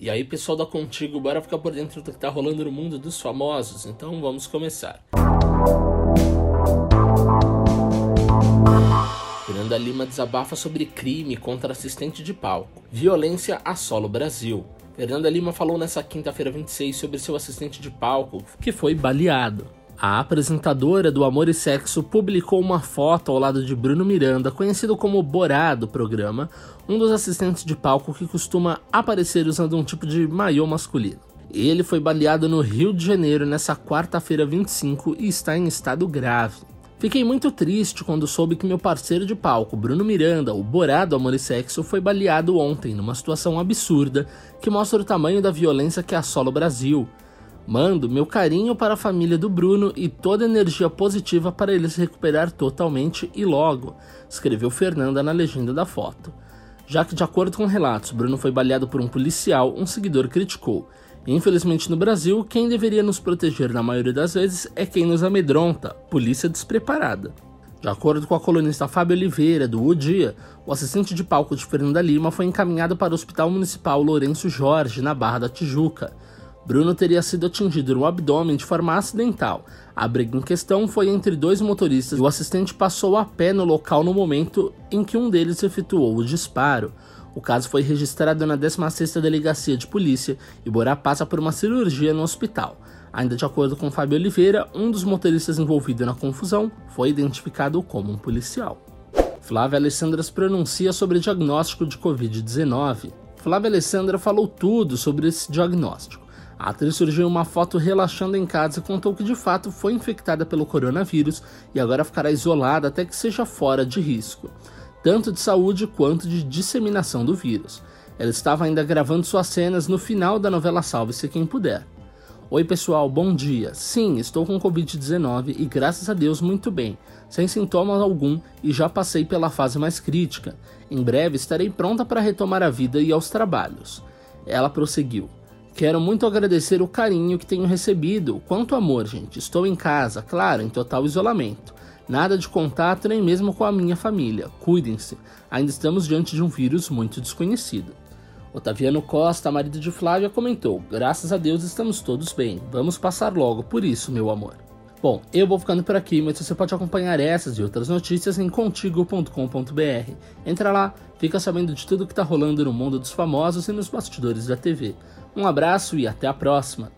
E aí, pessoal da Contigo, bora ficar por dentro do que tá rolando no mundo dos famosos? Então vamos começar. Fernanda Lima desabafa sobre crime contra assistente de palco. Violência assola o Brasil. Fernanda Lima falou nessa quinta-feira 26 sobre seu assistente de palco que foi baleado. A apresentadora do Amor e Sexo publicou uma foto ao lado de Bruno Miranda, conhecido como Borá do programa, um dos assistentes de palco que costuma aparecer usando um tipo de maiô masculino. Ele foi baleado no Rio de Janeiro nessa quarta-feira 25 e está em estado grave. Fiquei muito triste quando soube que meu parceiro de palco, Bruno Miranda, o Borá do Amor e Sexo, foi baleado ontem numa situação absurda que mostra o tamanho da violência que assola o Brasil. Mando meu carinho para a família do Bruno e toda energia positiva para ele se recuperar totalmente e logo, escreveu Fernanda na legenda da foto. Já que, de acordo com relatos, Bruno foi baleado por um policial, um seguidor criticou. Infelizmente no Brasil, quem deveria nos proteger na maioria das vezes é quem nos amedronta, polícia despreparada. De acordo com a colunista Fábio Oliveira, do O Dia, o assistente de palco de Fernanda Lima foi encaminhado para o Hospital Municipal Lourenço Jorge, na Barra da Tijuca. Bruno teria sido atingido no abdômen de forma acidental. A briga em questão foi entre dois motoristas e o assistente passou a pé no local no momento em que um deles efetuou o disparo. O caso foi registrado na 16ª Delegacia de Polícia e Borá passa por uma cirurgia no hospital. Ainda de acordo com Fábio Oliveira, um dos motoristas envolvido na confusão foi identificado como um policial. Flávia Alessandra se pronuncia sobre diagnóstico de Covid-19. Flávia Alessandra falou tudo sobre esse diagnóstico. A atriz surgiu em uma foto relaxando em casa e contou que de fato foi infectada pelo coronavírus e agora ficará isolada até que seja fora de risco, tanto de saúde quanto de disseminação do vírus. Ela estava ainda gravando suas cenas no final da novela Salve-se Quem Puder. Oi pessoal, bom dia. Sim, estou com Covid-19 e graças a Deus muito bem, sem sintomas algum e já passei pela fase mais crítica. Em breve estarei pronta para retomar a vida e aos trabalhos. Ela prosseguiu. Quero muito agradecer o carinho que tenho recebido. Quanto amor, gente. Estou em casa, claro, em total isolamento. Nada de contato nem mesmo com a minha família. Cuidem-se. Ainda estamos diante de um vírus muito desconhecido. Otaviano Costa, marido de Flávia, comentou: Graças a Deus estamos todos bem. Vamos passar logo por isso, meu amor. Bom, eu vou ficando por aqui, mas você pode acompanhar essas e outras notícias em contigo.com.br. Entra lá, fica sabendo de tudo que está rolando no mundo dos famosos e nos bastidores da TV. Um abraço e até a próxima!